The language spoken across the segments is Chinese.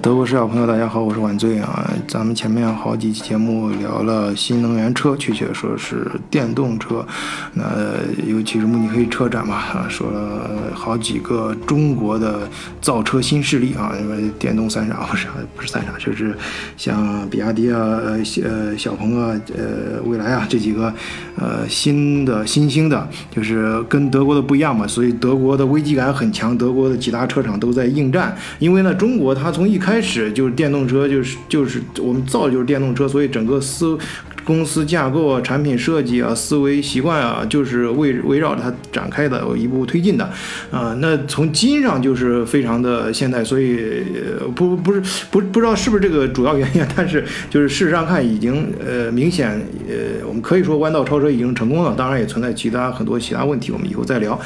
德国视角朋友，大家好，我是晚醉啊。咱们前面好几期节目聊了新能源车，确切说是电动车。那尤其是慕尼黑车展嘛，啊，说了好几个中国的造车新势力啊，因为电动三傻不是不是三傻，就是像比亚迪啊、呃小鹏啊、呃蔚来啊这几个呃新的新兴的，就是跟德国的不一样嘛，所以德国的危机感很强，德国的几大车厂都在应战，因为呢，中国它从一开始就是电动车，就是就是我们造的就是电动车，所以整个思公司架构啊、产品设计啊、思维习惯啊，就是围围绕着它展开的，一步步推进的啊。那从基因上就是非常的现代，所以不不是不不知道是不是这个主要原因，但是就是事实上看已经呃明显呃我们可以说弯道超车已经成功了，当然也存在其他很多其他问题，我们以后再聊。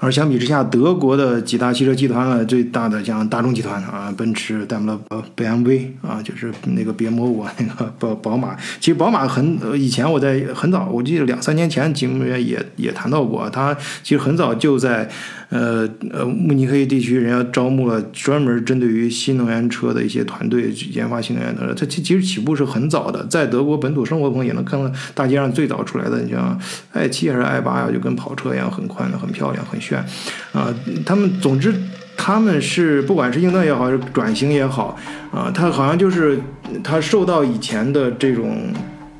而相比之下，德国的几大汽车集团呢，最大的像大众集团啊，奔驰、戴姆勒、BMW 啊，就是那个别摸我那个宝宝马。其实宝马很以前我在很早，我记得两三年前节目里面也也谈到过，它其实很早就在呃呃慕尼黑地区，人家招募了专门针对于新能源车的一些团队去研发新能源的。它其其实起步是很早的，在德国本土生活的朋友也能看到大街上最早出来的，你像 i 七还是 i 八呀，就跟跑车一样，很宽的，很漂亮，很。选啊，他们总之他们是不管是应对也好，还是转型也好啊，他好像就是他受到以前的这种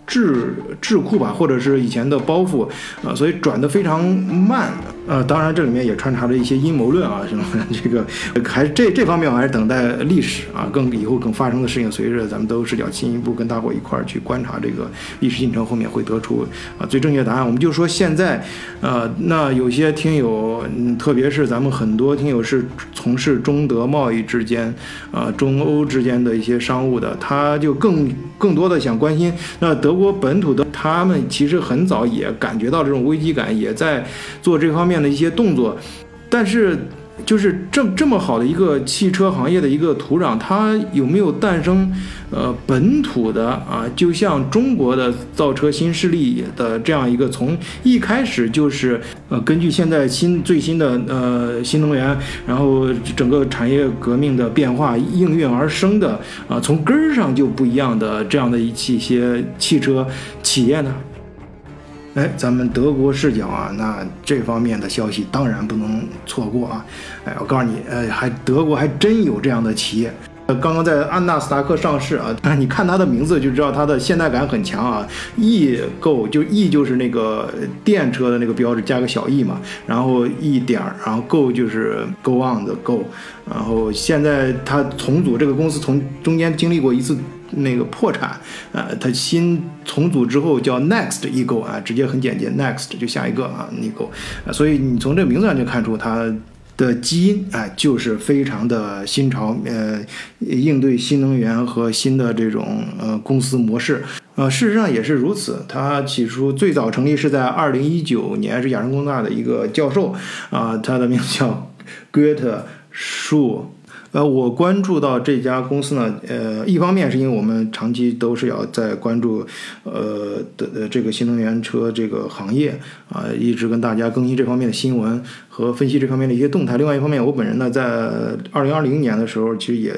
智智库吧，或者是以前的包袱啊，所以转的非常慢。呃，当然这里面也穿插着一些阴谋论啊，什么 这个还是这这方面我还是等待历史啊，更以后更发生的事情，随着咱们都视角进一步跟大伙一块儿去观察这个历史进程，后面会得出啊最正确答案。我们就说现在，呃，那有些听友，特别是咱们很多听友是从事中德贸易之间，啊中欧之间的一些商务的，他就更更多的想关心，那德国本土的他们其实很早也感觉到这种危机感，也在做这方面。的一些动作，但是就是这这么好的一个汽车行业的一个土壤，它有没有诞生呃本土的啊？就像中国的造车新势力的这样一个，从一开始就是呃根据现在新最新的呃新能源，然后整个产业革命的变化应运而生的啊，从根儿上就不一样的这样的一一些汽车企业呢？哎，咱们德国视角啊，那这方面的消息当然不能错过啊！哎，我告诉你，呃，还德国还真有这样的企业，呃，刚刚在安纳斯达克上市啊，你看它的名字就知道它的现代感很强啊，E Go 就 E 就是那个电车的那个标志，加个小 E 嘛，然后 E 点儿，然后 Go 就是 Go on 的 Go，然后现在它重组这个公司从中间经历过一次。那个破产，呃，它新重组之后叫 Next Ego 啊，直接很简洁，Next 就下一个啊，Ego，所以你从这个名字上就看出它的基因，哎，就是非常的新潮，呃，应对新能源和新的这种呃公司模式，呃，事实上也是如此。它起初最早成立是在二零一九年，是亚洲工大的一个教授啊，他的名字叫 Goethe Schuh。呃，我关注到这家公司呢，呃，一方面是因为我们长期都是要在关注，呃的这个新能源车这个行业啊，一直跟大家更新这方面的新闻。和分析这方面的一些动态。另外一方面，我本人呢，在二零二零年的时候，其实也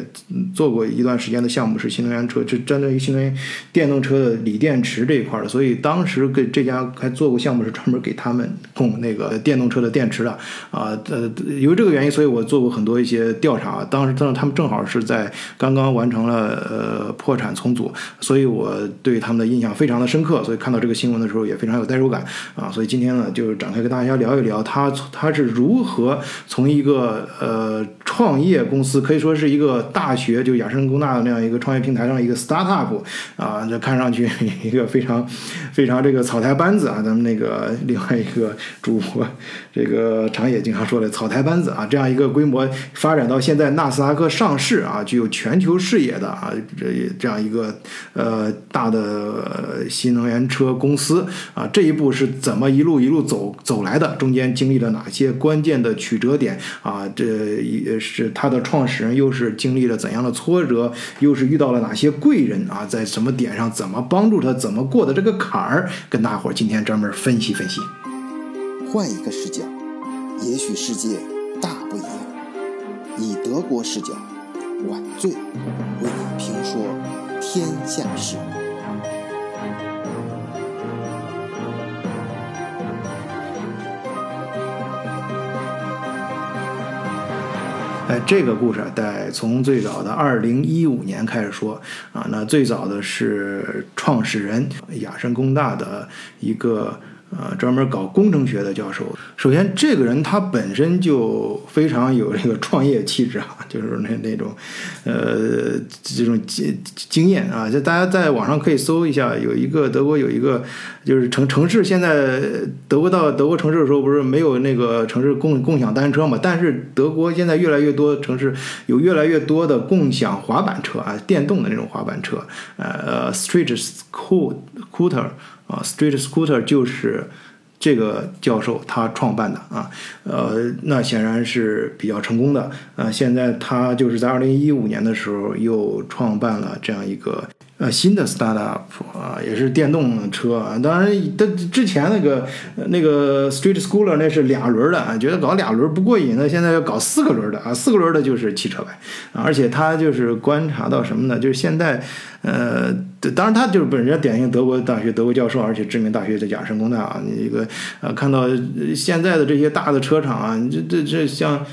做过一段时间的项目，是新能源车，就针对于新能源电动车的锂电池这一块的。所以当时给这家还做过项目，是专门给他们供那个电动车的电池的。啊，呃，由于这个原因，所以我做过很多一些调查。当时，当时他们正好是在刚刚完成了呃破产重组，所以我对他们的印象非常的深刻。所以看到这个新闻的时候，也非常有代入感啊。所以今今天呢，就展开跟大家聊一聊，他他是。如何从一个呃创业公司，可以说是一个大学，就雅诗兰工大的那样一个创业平台上一个 startup 啊，这看上去一个非常非常这个草台班子啊，咱们那个另外一个主播这个长野经常说的草台班子啊，这样一个规模发展到现在纳斯达克上市啊，具有全球视野的啊，这这样一个呃大的新能源车公司啊，这一步是怎么一路路一路走走来的？中间经历了哪些？关键的曲折点啊，这也是他的创始人又是经历了怎样的挫折，又是遇到了哪些贵人啊，在什么点上怎么帮助他，怎么过的这个坎儿，跟大伙儿今天专门分析分析。换一个视角，也许世界大不一样。以德国视角，晚醉，为你评说天下事。哎，这个故事得从最早的二零一五年开始说啊。那最早的是创始人雅申工大的一个。呃，专门搞工程学的教授。首先，这个人他本身就非常有这个创业气质啊，就是那那种，呃，这种经经验啊。就大家在网上可以搜一下，有一个德国有一个，就是城城市现在德国到德国城市的时候，不是没有那个城市共共享单车嘛？但是德国现在越来越多城市有越来越多的共享滑板车啊，电动的那种滑板车，呃，street scooter。啊，Street Scooter 就是这个教授他创办的啊，呃，那显然是比较成功的啊。现在他就是在二零一五年的时候又创办了这样一个。呃，新的 startup 啊，也是电动车啊。当然，他之前那个那个 street Schooler 那是俩轮的啊，觉得搞俩轮不过瘾，那现在要搞四个轮的啊，四个轮的就是汽车呗。而且他就是观察到什么呢？就是现在，呃，当然他就是本人典型德国大学德国教授，而且知名大学的雅申工大啊。你这个呃，看到现在的这些大的车厂啊，这这这像。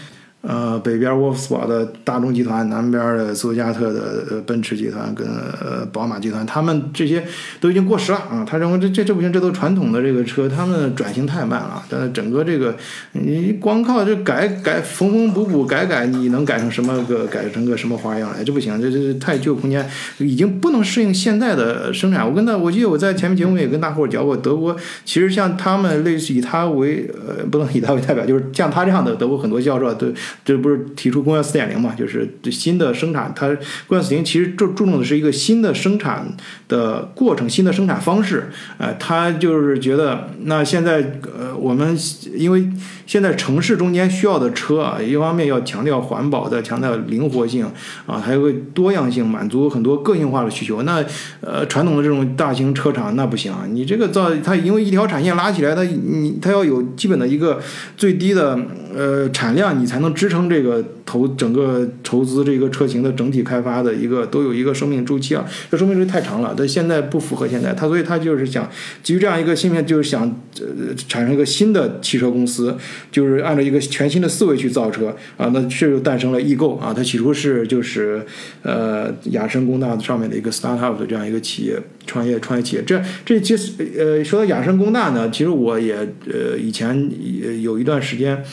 呃，北边沃夫斯堡的大众集团，南边的斯图加特的奔驰集团跟呃宝马集团，他们这些都已经过时了啊。他认为这这这不行，这都传统的这个车，他们转型太慢了。但是整个这个你光靠这改改缝缝补补改改，你能改成什么个改成个什么花样来？这不行，这这太具有空间，已经不能适应现在的生产。我跟他，我记得我在前面节目也跟大伙儿讲过，德国其实像他们类似以他为呃不能以他为代表，就是像他这样的德国很多教授都。这不是提出工业四点零嘛？就是新的生产，它工业四点零其实注注重的是一个新的生产的过程，新的生产方式。呃，他就是觉得，那现在呃，我们因为现在城市中间需要的车啊，一方面要强调环保的，强调灵活性啊，还有个多样性，满足很多个性化的需求。那呃，传统的这种大型车厂那不行，你这个造它因为一条产线拉起来，它你它要有基本的一个最低的。呃，产量你才能支撑这个投整个投资这个车型的整体开发的一个都有一个生命周期啊，这生命周期太长了，但现在不符合现在，他所以他就是想基于这样一个芯片，就是想呃产生一个新的汽车公司，就是按照一个全新的思维去造车啊，那这就诞生了易购啊，它起初是就是呃雅申工大上面的一个 startup 的这样一个企业创业创业企业，这这其实呃说到雅申工大呢，其实我也呃以前也有一段时间。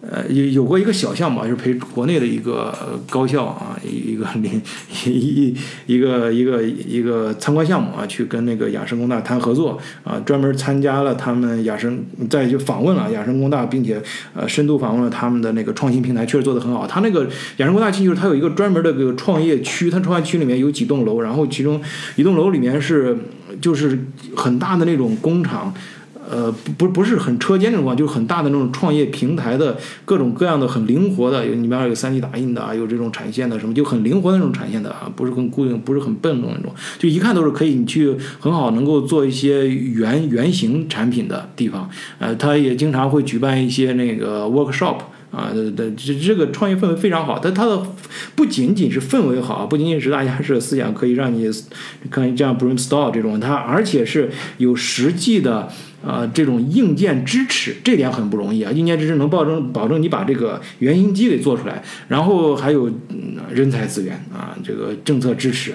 呃，有有过一个小项目，就是陪国内的一个高校啊，一个领一一一个一个一个参观项目啊，去跟那个雅申工大谈合作啊，专门参加了他们雅申，再就访问了雅申工大，并且呃深度访问了他们的那个创新平台，确实做得很好。他那个雅申工大其实它有一个专门的这个创业区，他创业区里面有几栋楼，然后其中一栋楼里面是就是很大的那种工厂。呃，不不是很车间那种，就是很大的那种创业平台的各种各样的很灵活的，有里面有 3D 打印的啊，有这种产线的什么，就很灵活的那种产线的啊，不是很固定，不是很笨重那种，就一看都是可以你去很好能够做一些原原型产品的地方。呃，他也经常会举办一些那个 workshop。啊，对对，这这个创业氛围非常好，但它的不仅仅是氛围好，不仅仅是大家是思想可以让你看这样 brainstorm 这种，它而且是有实际的啊这种硬件支持，这点很不容易啊，硬件支持能保证保证你把这个原型机给做出来，然后还有嗯人才资源啊，这个政策支持。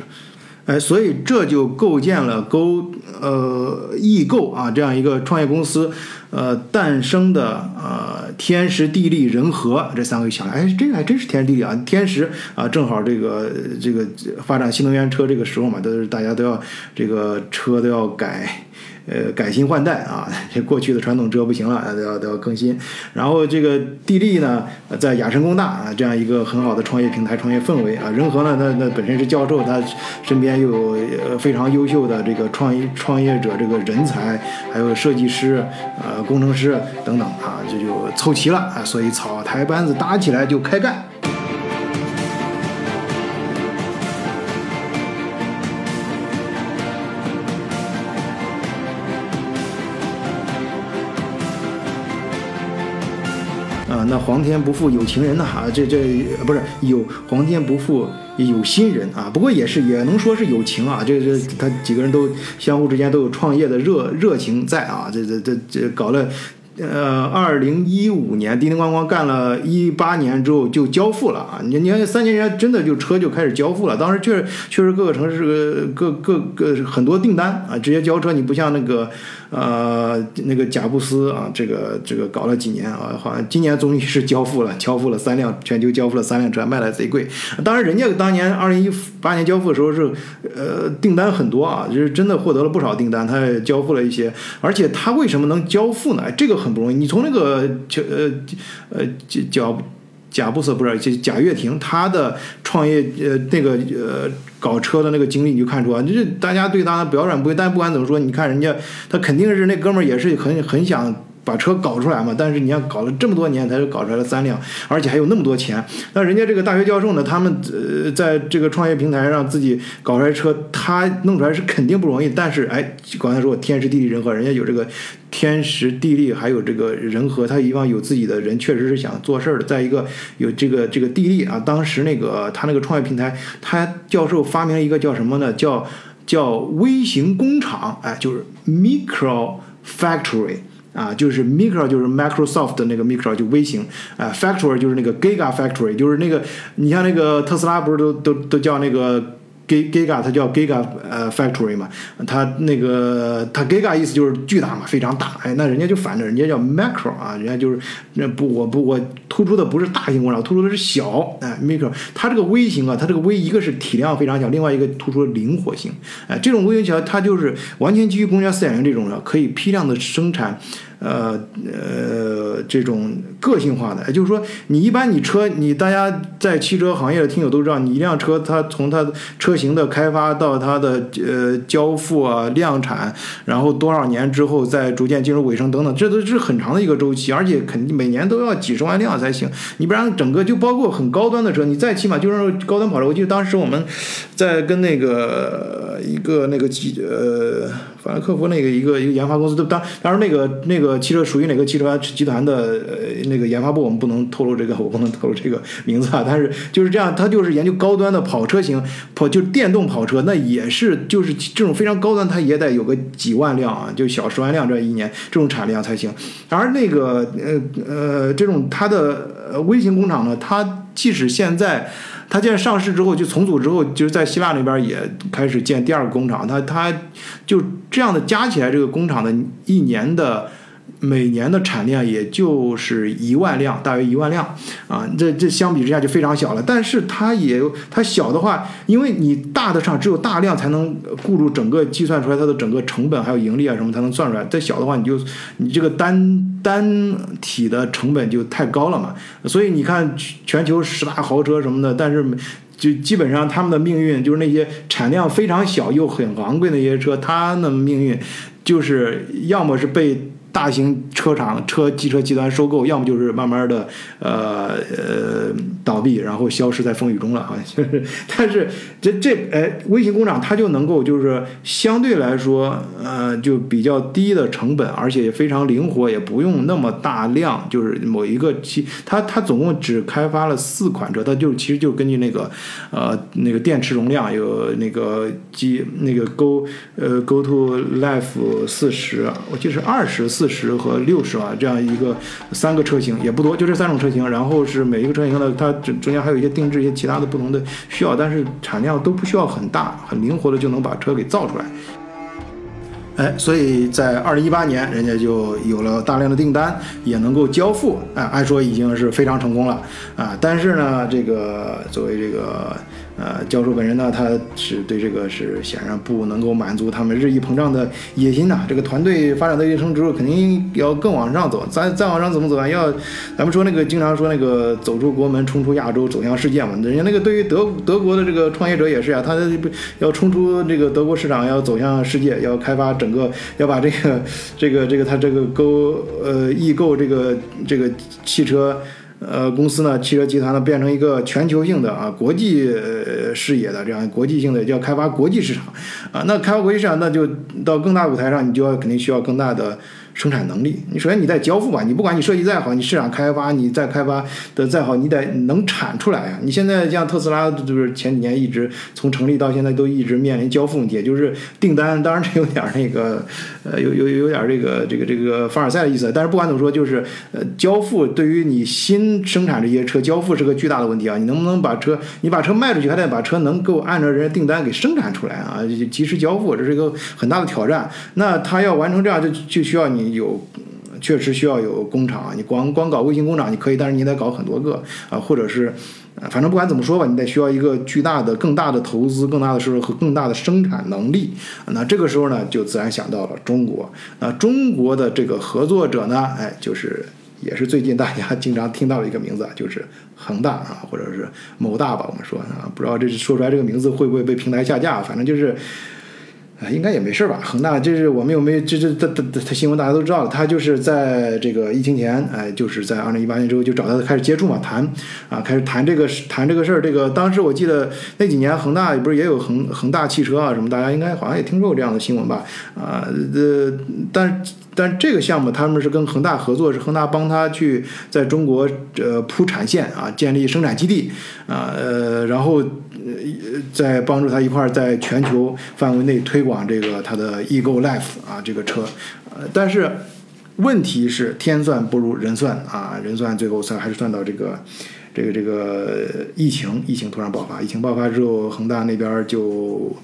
哎，所以这就构建了勾呃易购啊这样一个创业公司，呃诞生的呃天时地利人和这三个想，哎，这个还真是天时地利啊，天时啊正好这个这个发展新能源车这个时候嘛，都是大家都要这个车都要改。呃，改新换代啊，这过去的传统车不行了，都要都要更新。然后这个地利呢，在雅申工大啊，这样一个很好的创业平台、创业氛围啊。仁和呢，那那本身是教授，他身边又有非常优秀的这个创业创业者这个人才，还有设计师、呃工程师等等啊，这就凑齐了啊。所以草台班子搭起来就开干。那皇天不负有情人呐，啊，这这不是有皇天不负有心人啊，不过也是也能说是有情啊，这这他几个人都相互之间都有创业的热热情在啊，这这这这搞了。呃，二零一五年叮叮咣咣干了一八年之后就交付了啊！你你看三年人家真的就车就开始交付了，当时确实确实各个城市各各个很多订单啊，直接交车，你不像那个。呃，那个贾布斯啊，这个这个搞了几年啊，好像今年终于是交付了，交付了三辆，全球交付了三辆车，卖的贼贵。当然，人家当年二零一八年交付的时候是，呃，订单很多啊，就是真的获得了不少订单，他也交付了一些。而且他为什么能交付呢？这个很不容易。你从那个呃呃贾贾布斯不是贾跃亭他的创业呃那个呃。搞车的那个经历你就看出啊，就是大家对他的表转不一，但不管怎么说，你看人家他肯定是那哥们儿也是很很想。把车搞出来嘛？但是你要搞了这么多年，才搞出来了三辆，而且还有那么多钱。那人家这个大学教授呢，他们呃在这个创业平台上自己搞出来车，他弄出来是肯定不容易。但是哎，刚才说天时地利人和，人家有这个天时地利，还有这个人和，他以往有自己的人，确实是想做事儿的。再一个有这个这个地利啊，当时那个他那个创业平台，他教授发明了一个叫什么呢？叫叫微型工厂，哎，就是 micro factory。啊，就是 micro 就是 Microsoft 的那个 micro 就微型，啊，factory 就是那个 giga factory，就是那个你像那个特斯拉不是都都都叫那个。Giga，它叫 Giga 呃 Factory 嘛，它那个它 Giga 意思就是巨大嘛，非常大。哎，那人家就反着，人家叫 Macro 啊，人家就是那不我不我突出的不是大型工厂，突出的是小哎 Micro。它这个微型啊，它这个微一个是体量非常小，另外一个突出灵活性。哎，这种微型桥它就是完全基于工业四点零这种的，可以批量的生产。呃呃，这种个性化的，也就是说，你一般你车，你大家在汽车行业的听友都知道，你一辆车，它从它车型的开发到它的呃交付啊、量产，然后多少年之后再逐渐进入尾声等等，这都是很长的一个周期，而且肯定每年都要几十万辆才行。你不然整个就包括很高端的车，你再起码就是高端跑车。我记得当时我们在跟那个一个那个机呃。法兰克福那个一个一个研发公司，当当然那个那个汽车属于哪个汽车集团的呃那个研发部，我们不能透露这个，我不能透露这个名字啊。但是就是这样，他就是研究高端的跑车型，跑就电动跑车，那也是就是这种非常高端，它也得有个几万辆啊，就小十万辆这一年这种产量才行。而那个呃呃这种它的微型工厂呢，它即使现在。他现在上市之后，就重组之后，就是在希腊那边也开始建第二个工厂。他他就这样的加起来，这个工厂的一年的。每年的产量也就是一万辆，大约一万辆啊，这这相比之下就非常小了。但是它也它小的话，因为你大的上只有大量才能顾住整个计算出来它的整个成本还有盈利啊什么才能算出来。再小的话，你就你这个单单体的成本就太高了嘛。所以你看全球十大豪车什么的，但是就基本上他们的命运就是那些产量非常小又很昂贵的那些车，它的命运就是要么是被。大型车厂、车机车集团收购，要么就是慢慢的，呃呃倒闭，然后消失在风雨中了啊。就是，但是这这哎，微型工厂它就能够就是相对来说，呃，就比较低的成本，而且也非常灵活，也不用那么大量。就是某一个机，它它总共只开发了四款车，它就其实就根据那个呃那个电池容量有那个机那个 Go 呃 Go to Life 四十，我记得是二十四。四十和六十啊，这样一个三个车型也不多，就这三种车型。然后是每一个车型呢，它中中间还有一些定制一些其他的不同的需要，但是产量都不需要很大，很灵活的就能把车给造出来。哎，所以在二零一八年，人家就有了大量的订单，也能够交付。哎，按说已经是非常成功了啊。但是呢，这个作为这个。呃，教授本人呢，他是对这个是显然不能够满足他们日益膨胀的野心呐。这个团队发展到一定之后，肯定要更往上走。再再往上怎么走啊？要咱们说那个经常说那个走出国门，冲出亚洲，走向世界嘛。人家那个对于德德国的这个创业者也是啊，他要冲出这个德国市场，要走向世界，要开发整个，要把这个这个这个他这个购呃易购这个这个汽车。呃，公司呢，汽车集团呢，变成一个全球性的啊，国际视野的这样国际性的，要开发国际市场啊。那开发国际市场，那就到更大舞台上，你就要肯定需要更大的生产能力。你首先你在交付吧，你不管你设计再好，你市场开发你再开发的再好，你得能产出来呀。你现在像特斯拉，就是前几年一直从成立到现在都一直面临交付问题，就是订单，当然这有点那个，呃，有有有点这个这个这个凡尔赛的意思。但是不管怎么说，就是呃，交付对于你新生产这些车交付是个巨大的问题啊。你能不能把车你把车卖出去，还得把车能够按照人家订单给生产出来啊，及时交付，这是一个很大的挑战。那他要完成这样，就就需要你有。确实需要有工厂，你光光搞卫星工厂你可以，但是你得搞很多个啊，或者是，反正不管怎么说吧，你得需要一个巨大的、更大的投资、更大的收入和更大的生产能力。那这个时候呢，就自然想到了中国。那中国的这个合作者呢，哎，就是也是最近大家经常听到的一个名字啊，就是恒大啊，或者是某大吧，我们说啊，不知道这说出来这个名字会不会被平台下架，反正就是。应该也没事吧？恒大就是我们有没有这这这这这新闻大家都知道了，他就是在这个疫情前，哎，就是在二零一八年之后就找他开始接触嘛，谈啊，开始谈这个谈这个事儿。这个当时我记得那几年恒大不是也有恒恒大汽车啊什么，大家应该好像也听说过这样的新闻吧？啊，呃，但但这个项目他们是跟恒大合作，是恒大帮他去在中国呃铺产线啊，建立生产基地啊，呃，然后。呃，在帮助他一块儿在全球范围内推广这个他的 Ego Life 啊这个车，呃，但是问题是天算不如人算啊，人算最后算还是算到这个这个这个疫情，疫情突然爆发，疫情爆发之后，恒大那边就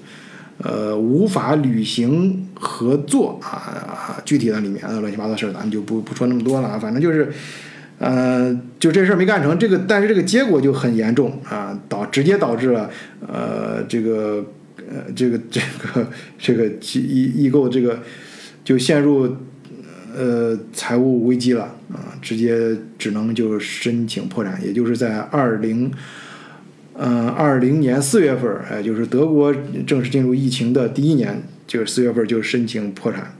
呃无法履行合作啊，具体的里面的乱七八糟事儿，咱们就不不说那么多了啊，反正就是。呃，就这事儿没干成，这个但是这个结果就很严重啊，导直接导致了呃这个呃这个这个这个易易购这个就陷入呃财务危机了啊，直接只能就申请破产，也就是在二零嗯二零年四月份，哎，就是德国正式进入疫情的第一年，就是四月份就申请破产。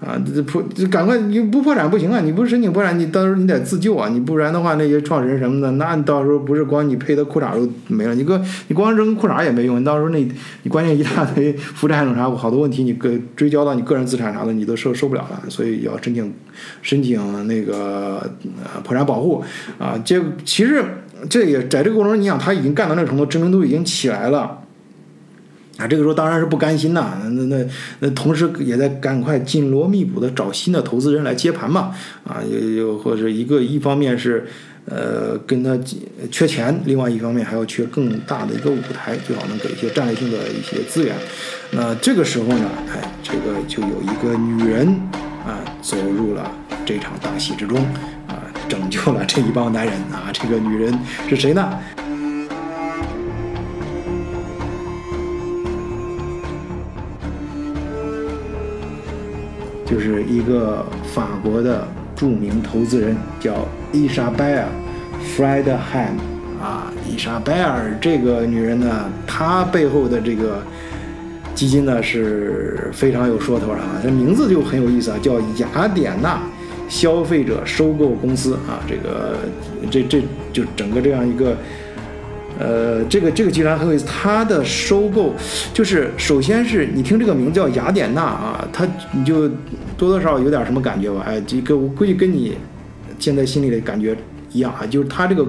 啊，这破赶快你不破产不行啊！你不申请破产，你到时候你得自救啊！你不然的话，那些创始人什么的，那你到时候不是光你赔的裤衩都没了，你个你光扔裤衩也没用，你到时候那你关键一大堆负债那啥，好多问题你个追交到你个人资产啥的，你都受受不了了，所以要申请申请那个破产保护啊！这其实这也在这个过程中，你想他已经干到那个程度，知名度已经起来了。啊，这个时候当然是不甘心呐，那那那同时也在赶快紧锣密鼓的找新的投资人来接盘嘛，啊，又又或者一个一方面是，呃，跟他缺钱，另外一方面还要缺更大的一个舞台，最好能给一些战略性的一些资源。那这个时候呢，哎，这个就有一个女人啊走入了这场大戏之中，啊，拯救了这一帮男人啊，这个女人是谁呢？就是一个法国的著名投资人，叫伊莎贝尔·弗莱德汉啊。伊莎贝尔这个女人呢，她背后的这个基金呢是非常有说头的啊。这名字就很有意思啊，叫雅典娜消费者收购公司啊。这个这这就整个这样一个。呃，这个这个集团很有意思，它的收购就是首先是你听这个名字叫雅典娜啊，它你就多多少少有点什么感觉吧？哎，这个我估计跟你现在心里的感觉一样啊，就是他这个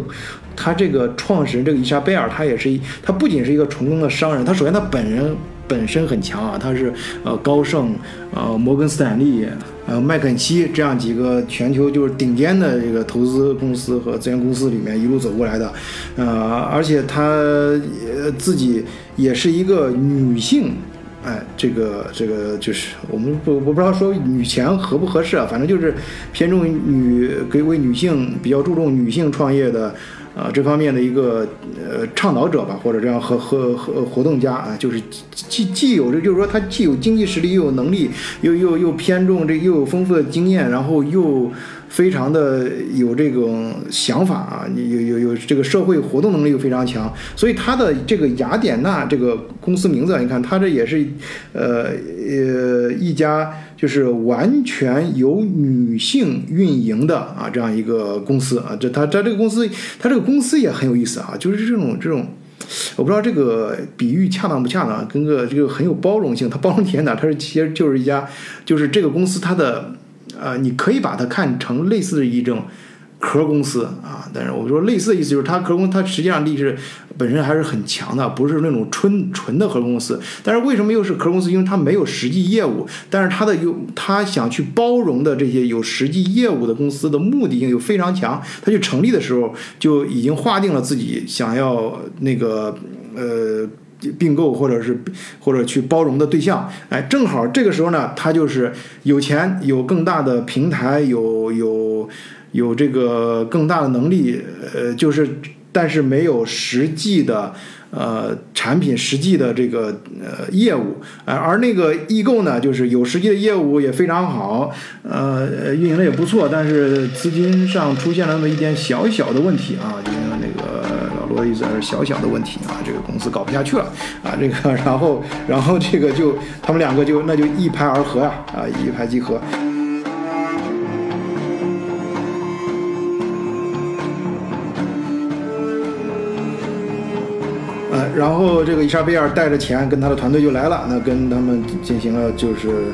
他这个创始人这个伊莎贝尔，他也是一，他不仅是一个成功的商人，他首先他本人。本身很强啊，他是呃高盛、呃摩根斯坦利、呃麦肯锡这样几个全球就是顶尖的这个投资公司和资源公司里面一路走过来的，呃，而且她也自己也是一个女性，哎，这个这个就是我们不我不知道说女权合不合适啊，反正就是偏重女给为女性比较注重女性创业的。啊，这方面的一个呃倡导者吧，或者这样和和和活动家啊，就是既既有这，就是说他既有经济实力，又有能力，又又又偏重这，又有丰富的经验，然后又。非常的有这种想法啊，有有有这个社会活动能力又非常强，所以他的这个雅典娜这个公司名字，你看他这也是，呃呃一家就是完全由女性运营的啊这样一个公司啊，这他他这个公司他这个公司也很有意思啊，就是这种这种，我不知道这个比喻恰当不恰当，跟个这个很有包容性，它包容体现哪？它是其实就是一家就是这个公司它的。呃，你可以把它看成类似的一种壳公司啊，但是我说类似的意思就是它壳公它实际上力是本身还是很强的，不是那种纯纯的壳公司。但是为什么又是壳公司？因为它没有实际业务，但是它的有它想去包容的这些有实际业务的公司的目的性又非常强。它去成立的时候就已经划定了自己想要那个呃。并购或者是或者去包容的对象，哎，正好这个时候呢，他就是有钱，有更大的平台，有有有这个更大的能力，呃，就是但是没有实际的呃产品，实际的这个呃业务，而而那个易购呢，就是有实际的业务也非常好，呃，运营的也不错，但是资金上出现了那么一点小小的问题啊，那个。我意思是小小的问题啊，这个公司搞不下去了啊，这个然后然后这个就他们两个就那就一拍而合呀啊，一拍即合。呃，然后这个伊莎贝尔带着钱跟他的团队就来了，那跟他们进行了就是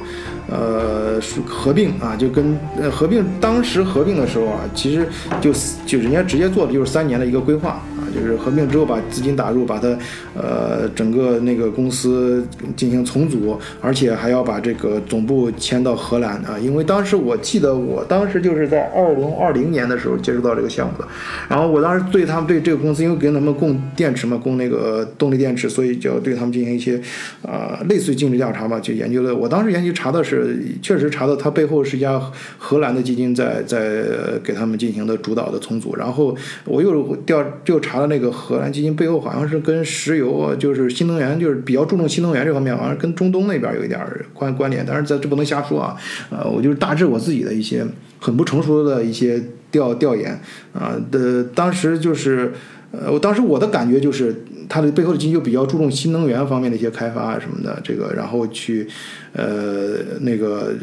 呃合并啊，就跟呃合并当时合并的时候啊，其实就就人家直接做的就是三年的一个规划。就是合并之后把资金打入，把它，呃，整个那个公司进行重组，而且还要把这个总部迁到荷兰啊。因为当时我记得，我当时就是在二零二零年的时候接触到这个项目的，然后我当时对他们对这个公司，因为给他们供电池嘛，供那个动力电池，所以就要对他们进行一些，呃，类似于尽职调查嘛，就研究了。我当时研究查的是，确实查到它背后是一家荷兰的基金在在给他们进行的主导的重组，然后我又调又查。他那个荷兰基金背后好像是跟石油，就是新能源，就是比较注重新能源这方面，好像跟中东那边有一点关关联。但是这这不能瞎说啊，呃，我就是大致我自己的一些很不成熟的一些调调研啊的，当时就是，呃，我当时我的感觉就是。它的背后的基金就比较注重新能源方面的一些开发什么的，这个然后去，呃，那个，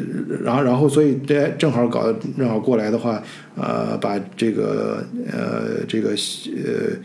然后然后所以这正好搞正好过来的话，呃，把这个呃这个呃。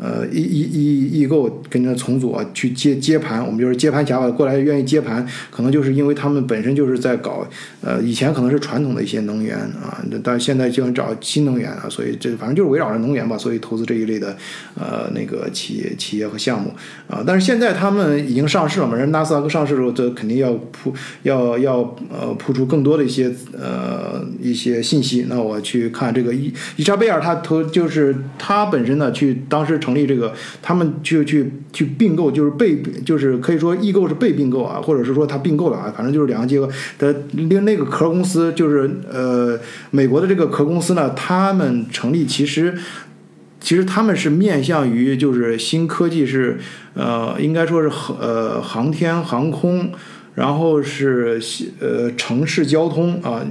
呃，易易易易购跟着重组啊，去接接盘，我们就是接盘侠吧，过来愿意接盘，可能就是因为他们本身就是在搞，呃，以前可能是传统的一些能源啊，但现在就想找新能源啊，所以这反正就是围绕着能源吧，所以投资这一类的呃那个企业企业和项目啊，但是现在他们已经上市了嘛，人纳斯达克上市的时候，这肯定要铺要要呃铺出更多的一些呃一些信息。那我去看这个伊伊莎贝尔，他投就是他本身呢去当时。成立这个，他们就去去并购，就是被，就是可以说易购是被并购啊，或者是说他并购了啊，反正就是两个结合的。另那个壳公司就是呃美国的这个壳公司呢，他们成立其实其实他们是面向于就是新科技是呃应该说是呃航天航空，然后是呃城市交通啊，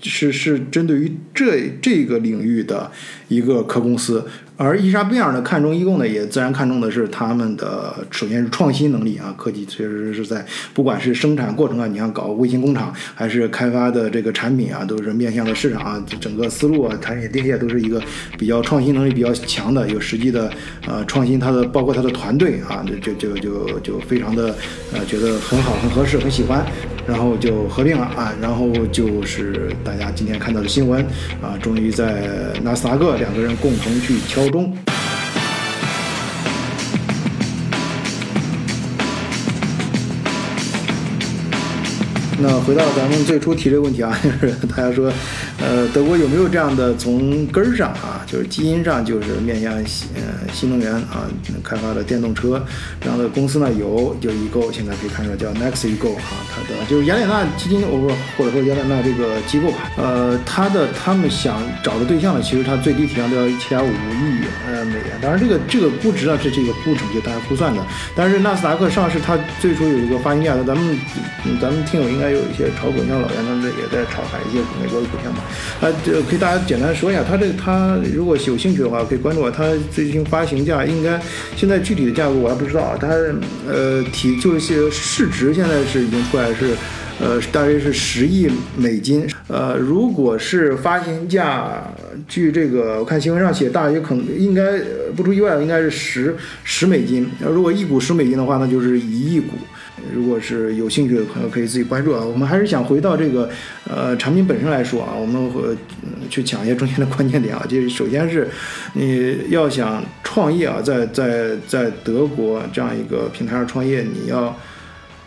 是是针对于这这个领域的一个壳公司。而伊莎贝尔呢，看中易购呢，也自然看中的是他们的首先是创新能力啊，科技确实是在不管是生产过程啊，你像搞卫星工厂，还是开发的这个产品啊，都是面向的市场啊，整个思路啊，产品定业都是一个比较创新能力比较强的，有实际的呃创新，它的包括它的团队啊，就就就就非常的呃觉得很好，很合适，很喜欢。然后就合并了啊，然后就是大家今天看到的新闻啊，终于在纳斯达克两个人共同去敲钟。那回到咱们最初提这个问题啊，就是大家说。呃，德国有没有这样的从根儿上啊，就是基因上就是面向新呃新能源啊开发的电动车这样的公司呢？有，就易购现在可以看出来叫 Next Ego 啊，它的就是雅典娜基金，我或者说雅典娜这个机构吧，呃，它的他们想找的对象呢，其实它最低体量都要一七点五亿呃美元，当然这个这个估值呢是这个估值就大家估算的，但是纳斯达克上市它最初有一个发行价的，咱们咱们听友应该有一些炒股票老袁他们也在炒买一些美国的股票嘛。啊，这可以大家简单说一下，它这个它如果有兴趣的话，可以关注我。它最近发行价应该现在具体的价格我还不知道，它呃体就是市值现在是已经出来是呃大约是十亿美金。呃，如果是发行价，据这个我看新闻上写，大约可能应该不出意外，应该是十十美金。如果一股十美金的话，那就是一亿股。如果是有兴趣的朋友，可以自己关注啊。我们还是想回到这个呃产品本身来说啊，我们会去讲一些中间的关键点啊。就是首先是你要想创业啊，在在在德国这样一个平台上创业，你要。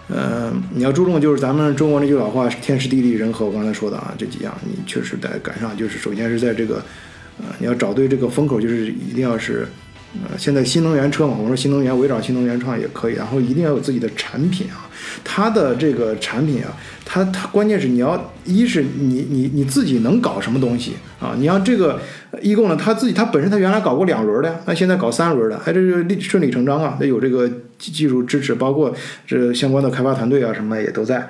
呃，你要注重就是咱们中国那句老话，天时地利人和。我刚才说的啊，这几样你确实得赶上。就是首先是在这个，呃，你要找对这个风口，就是一定要是，呃，现在新能源车嘛，我们说新能源围绕新能源创也可以，然后一定要有自己的产品啊。它的这个产品啊，它它关键是你要一是你你你自己能搞什么东西啊？你要这个易购呢，他自己他本身他原来搞过两轮的呀，那现在搞三轮的，哎，这是顺理成章啊，得有这个技术支持，包括这相关的开发团队啊什么也都在。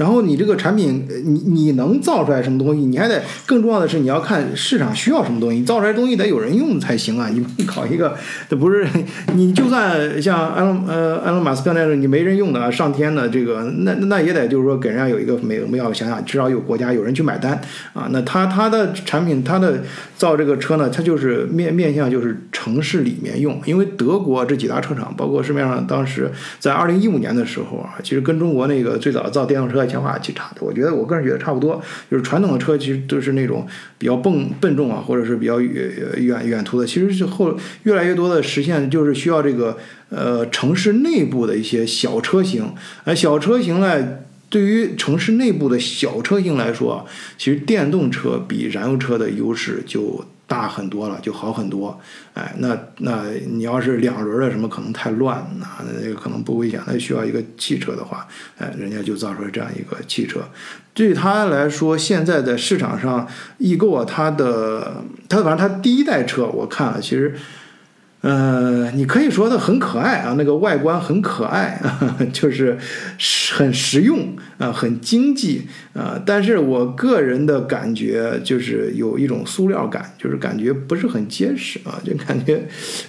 然后你这个产品，你你能造出来什么东西？你还得更重要的是，你要看市场需要什么东西。造出来东西得有人用才行啊！你搞一个，这不是 你就算像埃隆呃埃隆马斯克那种你没人用的上天的这个，那那也得就是说给人家有一个美妙想想，至少有国家有人去买单啊。那他他的产品，他的造这个车呢，他就是面面向就是城市里面用，因为德国这几大车厂，包括市面上当时在二零一五年的时候啊，其实跟中国那个最早造电动车。想法其实差的，我觉得我个人觉得差不多。就是传统的车其实都是那种比较笨笨重啊，或者是比较远远远途的。其实是后越来越多的实现，就是需要这个呃城市内部的一些小车型。而小车型呢，对于城市内部的小车型来说，其实电动车比燃油车的优势就。大很多了，就好很多，哎，那那你要是两轮的什么，可能太乱，那那个可能不危险。那需要一个汽车的话，哎，人家就造出来这样一个汽车。对他来说，现在在市场上易购啊，他的他反正他第一代车，我看了，其实。呃，你可以说它很可爱啊，那个外观很可爱，就是很实用啊，很经济啊。但是我个人的感觉就是有一种塑料感，就是感觉不是很结实啊，就感觉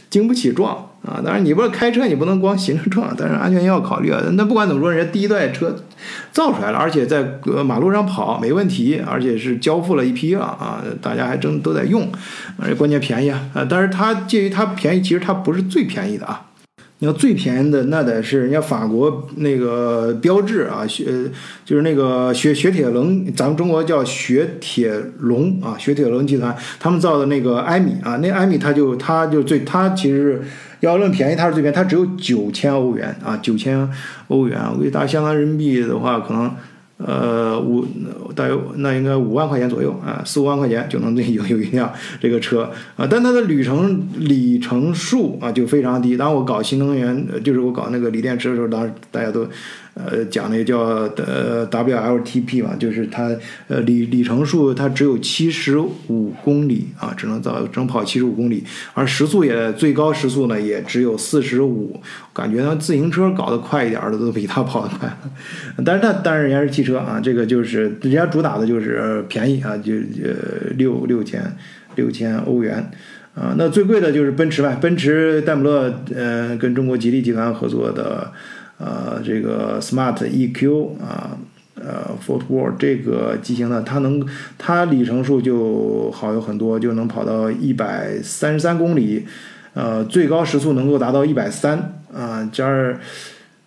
经不起撞。啊，当然你不是开车，你不能光行车撞，但是安全要考虑啊。那不管怎么说，人家第一代车造出来了，而且在马路上跑没问题，而且是交付了一批了啊，大家还真都在用，而且关键便宜啊。啊，但是它介于它便宜，其实它不是最便宜的啊。你要最便宜的，那得是人家法国那个标致啊，雪就是那个雪雪铁龙，咱们中国叫雪铁龙啊，雪铁龙集团他们造的那个埃米啊，那埃米它就它就最它其实。要论便宜，它是最便宜，它只有九千欧元啊，九千欧元，我给大概相当人民币的话，可能呃五大约那应该五万块钱左右啊，四五万块钱就能有有一辆这个车啊，但它的旅程里程数啊就非常低。当我搞新能源，就是我搞那个锂电池的时候，当时大家都。呃，讲那个叫呃 WLTP 嘛，就是它呃里里程数它只有七十五公里啊，只能造只能跑七十五公里，而时速也最高时速呢也只有四十五，感觉呢自行车搞得快一点的都比它跑得快，但是它但是人家是汽车啊，这个就是人家主打的就是便宜啊，就呃六六千六千欧元啊，那最贵的就是奔驰呗，奔驰戴姆勒呃跟中国吉利集团合作的。呃，这个 Smart EQ 啊，呃，Fort World 这个机型呢，它能，它里程数就好有很多，就能跑到一百三十三公里，呃，最高时速能够达到一百三啊，加儿，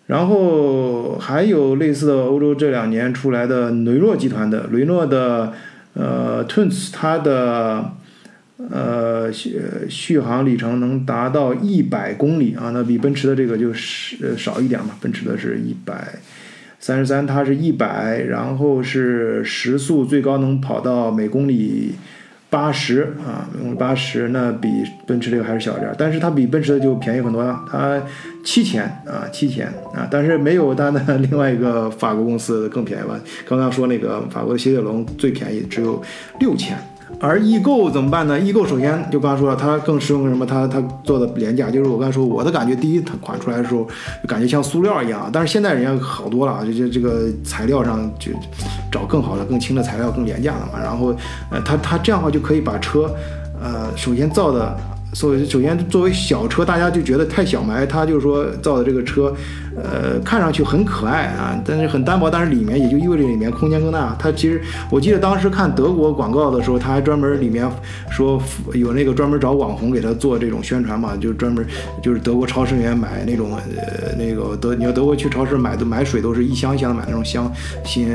然后还有类似的欧洲这两年出来的雷诺集团的雷诺的呃 Twins，它的。呃，续续航里程能达到一百公里啊，那比奔驰的这个就是少一点嘛。奔驰的是一百三十三，它是一百，然后是时速最高能跑到每公里八十啊，每公里八十，那比奔驰这个还是小一点，但是它比奔驰的就便宜很多了，它七千啊，七千啊，但是没有它的另外一个法国公司更便宜吧？刚刚说那个法国的雪铁龙最便宜只有六千。而易购怎么办呢？易购首先就刚刚说了，它更适用什么？它它做的廉价，就是我刚才说，我的感觉，第一款出来的时候就感觉像塑料一样，但是现在人家好多了，啊就这这个材料上就找更好的、更轻的材料，更廉价的嘛。然后呃，它它这样的话就可以把车呃首先造的，所以首先作为小车，大家就觉得太小嘛，它就是说造的这个车呃，看上去很可爱啊，但是很单薄，但是里面也就意味着里面空间更大。它其实我记得当时看德国广告的时候，他还专门里面说有那个专门找网红给他做这种宣传嘛，就专门就是德国超市里面买那种呃那个德你要德国去超市买的买水都是一箱一箱的买那种箱，新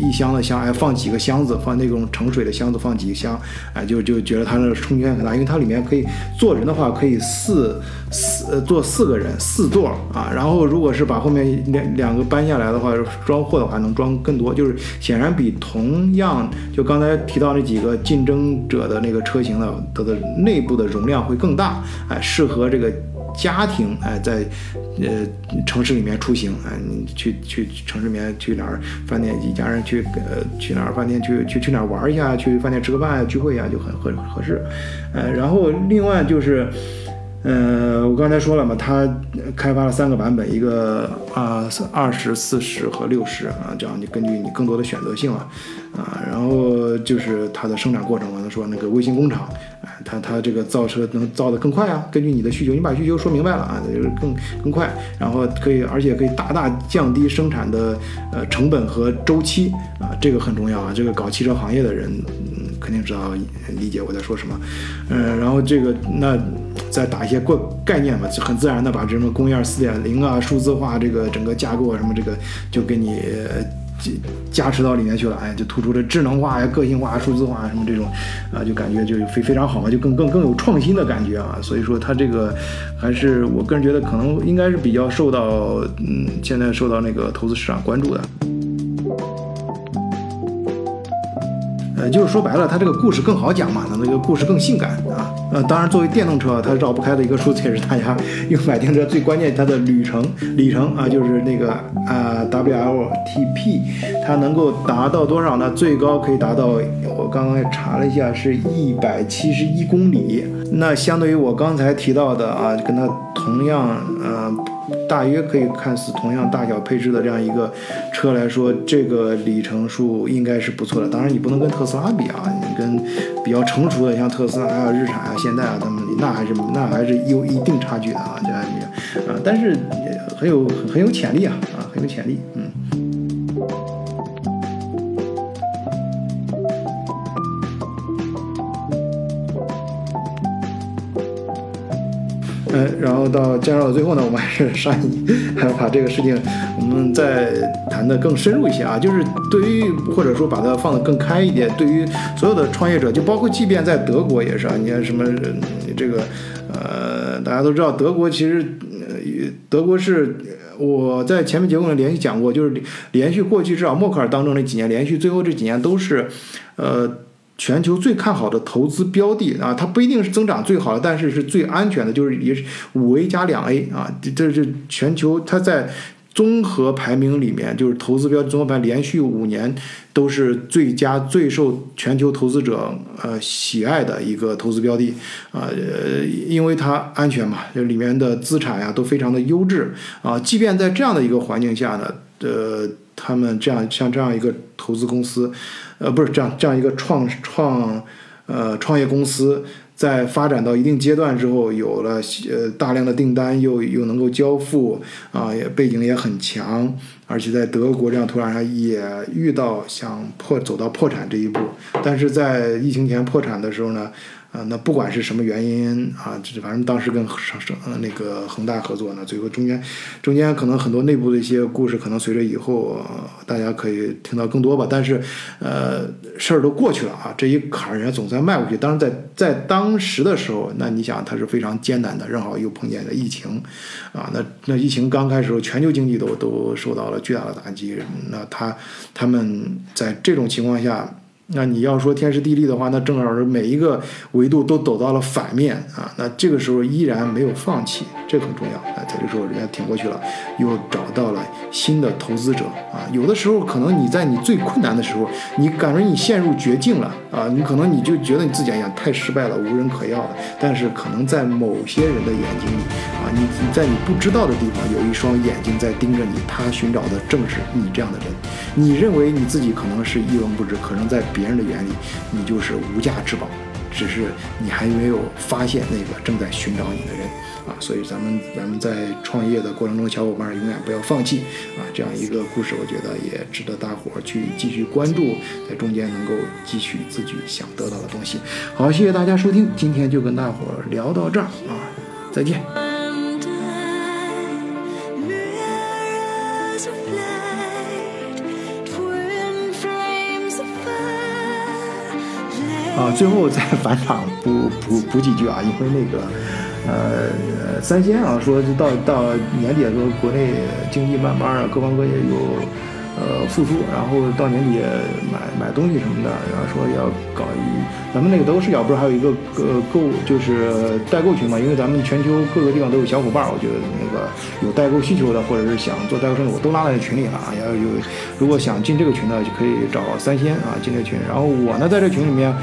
一箱的箱，哎放几个箱子，放那种盛水的箱子放几个箱，哎就就觉得它的空间很大，因为它里面可以坐人的话可以四四呃坐四个人四座啊，然后如果是把后面两两个搬下来的话，装货的话能装更多，就是显然比同样就刚才提到那几个竞争者的那个车型的它的内部的容量会更大，哎适合这个。家庭哎，在呃城市里面出行哎，你去去城市里面去哪儿饭店一家人去呃去哪儿饭店去去去哪儿玩一下，去饭店吃个饭聚会一下就很合合适，呃然后另外就是。呃，我刚才说了嘛，它开发了三个版本，一个啊二十四十和六十啊，这样你根据你更多的选择性了啊，然后就是它的生产过程，我能说那个微星工厂，哎，它它这个造车能造得更快啊，根据你的需求，你把需求说明白了啊，就是更更快，然后可以而且可以大大降低生产的呃成本和周期啊，这个很重要啊，这个搞汽车行业的人。肯定知道理解我在说什么，嗯，然后这个那再打一些过概念嘛，就很自然的把什么工业四点零啊、数字化这个整个架构啊什么这个就给你加加持到里面去了，哎，就突出了智能化呀、个性化、数字化什么这种啊，就感觉就非非常好嘛，就更更更有创新的感觉啊。所以说它这个还是我个人觉得可能应该是比较受到嗯现在受到那个投资市场关注的。呃，就是说白了，它这个故事更好讲嘛，那那个故事更性感啊。呃，当然作为电动车，它绕不开的一个数字也是大家用买电车最关键它的旅程里程啊，就是那个啊 WLTP，它能够达到多少呢？最高可以达到，我刚刚查了一下，是一百七十一公里。那相对于我刚才提到的啊，跟它同样，呃。大约可以看似同样大小配置的这样一个车来说，这个里程数应该是不错的。当然，你不能跟特斯拉比啊，你跟比较成熟的像特斯拉啊、日产啊、现代啊，他们那还是那还是有一定差距的啊，这样啊，但是很有很有潜力啊啊，很有潜力，嗯。到介绍到最后呢，我们还是上一，还要把这个事情，我们再谈的更深入一些啊。就是对于或者说把它放得更开一点，对于所有的创业者，就包括即便在德国也是啊。你看什么这个，呃，大家都知道德国其实，呃德国是我在前面节目里连续讲过，就是连续过去至少默克尔当中那几年，连续最后这几年都是，呃。全球最看好的投资标的啊，它不一定是增长最好的，但是是最安全的，就是也是五 A 加两 A 啊，这是全球它在综合排名里面，就是投资标综合排连续五年都是最佳、最受全球投资者呃喜爱的一个投资标的啊，呃，因为它安全嘛，这里面的资产呀都非常的优质啊，即便在这样的一个环境下呢，呃，他们这样像这样一个投资公司。呃，不是这样，这样一个创创，呃，创业公司在发展到一定阶段之后，有了呃大量的订单，又又能够交付，啊，也背景也很强，而且在德国这样土壤上也遇到想破走到破产这一步，但是在疫情前破产的时候呢。啊，那不管是什么原因啊，就是反正当时跟省省呃那个恒大合作呢，最后中间中间可能很多内部的一些故事，可能随着以后大家可以听到更多吧。但是呃，事儿都过去了啊，这一坎儿人家总算迈过去。当然在在当时的时候，那你想它是非常艰难的，正好又碰见了疫情啊。那那疫情刚开始时候，全球经济都都受到了巨大的打击。那他他们在这种情况下。那你要说天时地利的话，那正好是每一个维度都走到了反面啊。那这个时候依然没有放弃，这很重要啊。在这时候人家挺过去了，又找到了新的投资者啊。有的时候可能你在你最困难的时候，你感觉你陷入绝境了啊，你可能你就觉得你自己哎呀太失败了，无人可要了。但是可能在某些人的眼睛里啊，你你在你不知道的地方有一双眼睛在盯着你，他寻找的正是你这样的人。你认为你自己可能是一文不值，可能在。别人的眼里，你就是无价之宝。只是你还没有发现那个正在寻找你的人啊。所以咱们咱们在创业的过程中，小伙伴永远不要放弃啊。这样一个故事，我觉得也值得大伙儿去继续关注，在中间能够汲取自己想得到的东西。好，谢谢大家收听，今天就跟大伙儿聊到这儿啊，再见。啊，最后再 返场补补补几句啊，因为那个，呃，三鲜啊，说到到年底的时候，国内经济慢慢啊，各方各业有呃复苏，然后到年底买买东西什么的，然后说要搞一，咱们那个德国视角不是还有一个呃购就是代购群嘛？因为咱们全球各个地方都有小伙伴，我觉得那个有代购需求的，或者是想做代购生意，我都拉在群里了啊。要有如果想进这个群的，就可以找三鲜啊进这个群。然后我呢，在这群里面。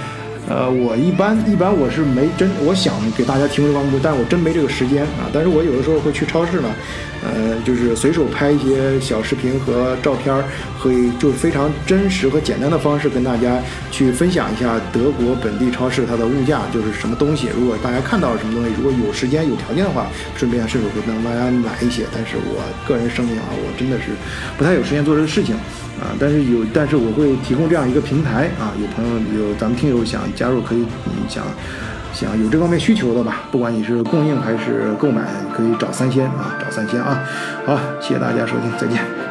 呃，我一般一般我是没真，我想给大家提供这方面，但是我真没这个时间啊。但是我有的时候会去超市呢，呃，就是随手拍一些小视频和照片，可以就非常真实和简单的方式跟大家去分享一下德国本地超市它的物价就是什么东西。如果大家看到了什么东西，如果有时间有条件的话，顺便顺手给大家买一些。但是我个人声明啊，我真的是不太有时间做这个事情。啊，但是有，但是我会提供这样一个平台啊，有朋友有咱们听友想加入，可以想想有这方面需求的吧，不管你是供应还是购买，可以找三仙啊，找三仙啊。好，谢谢大家收听，再见。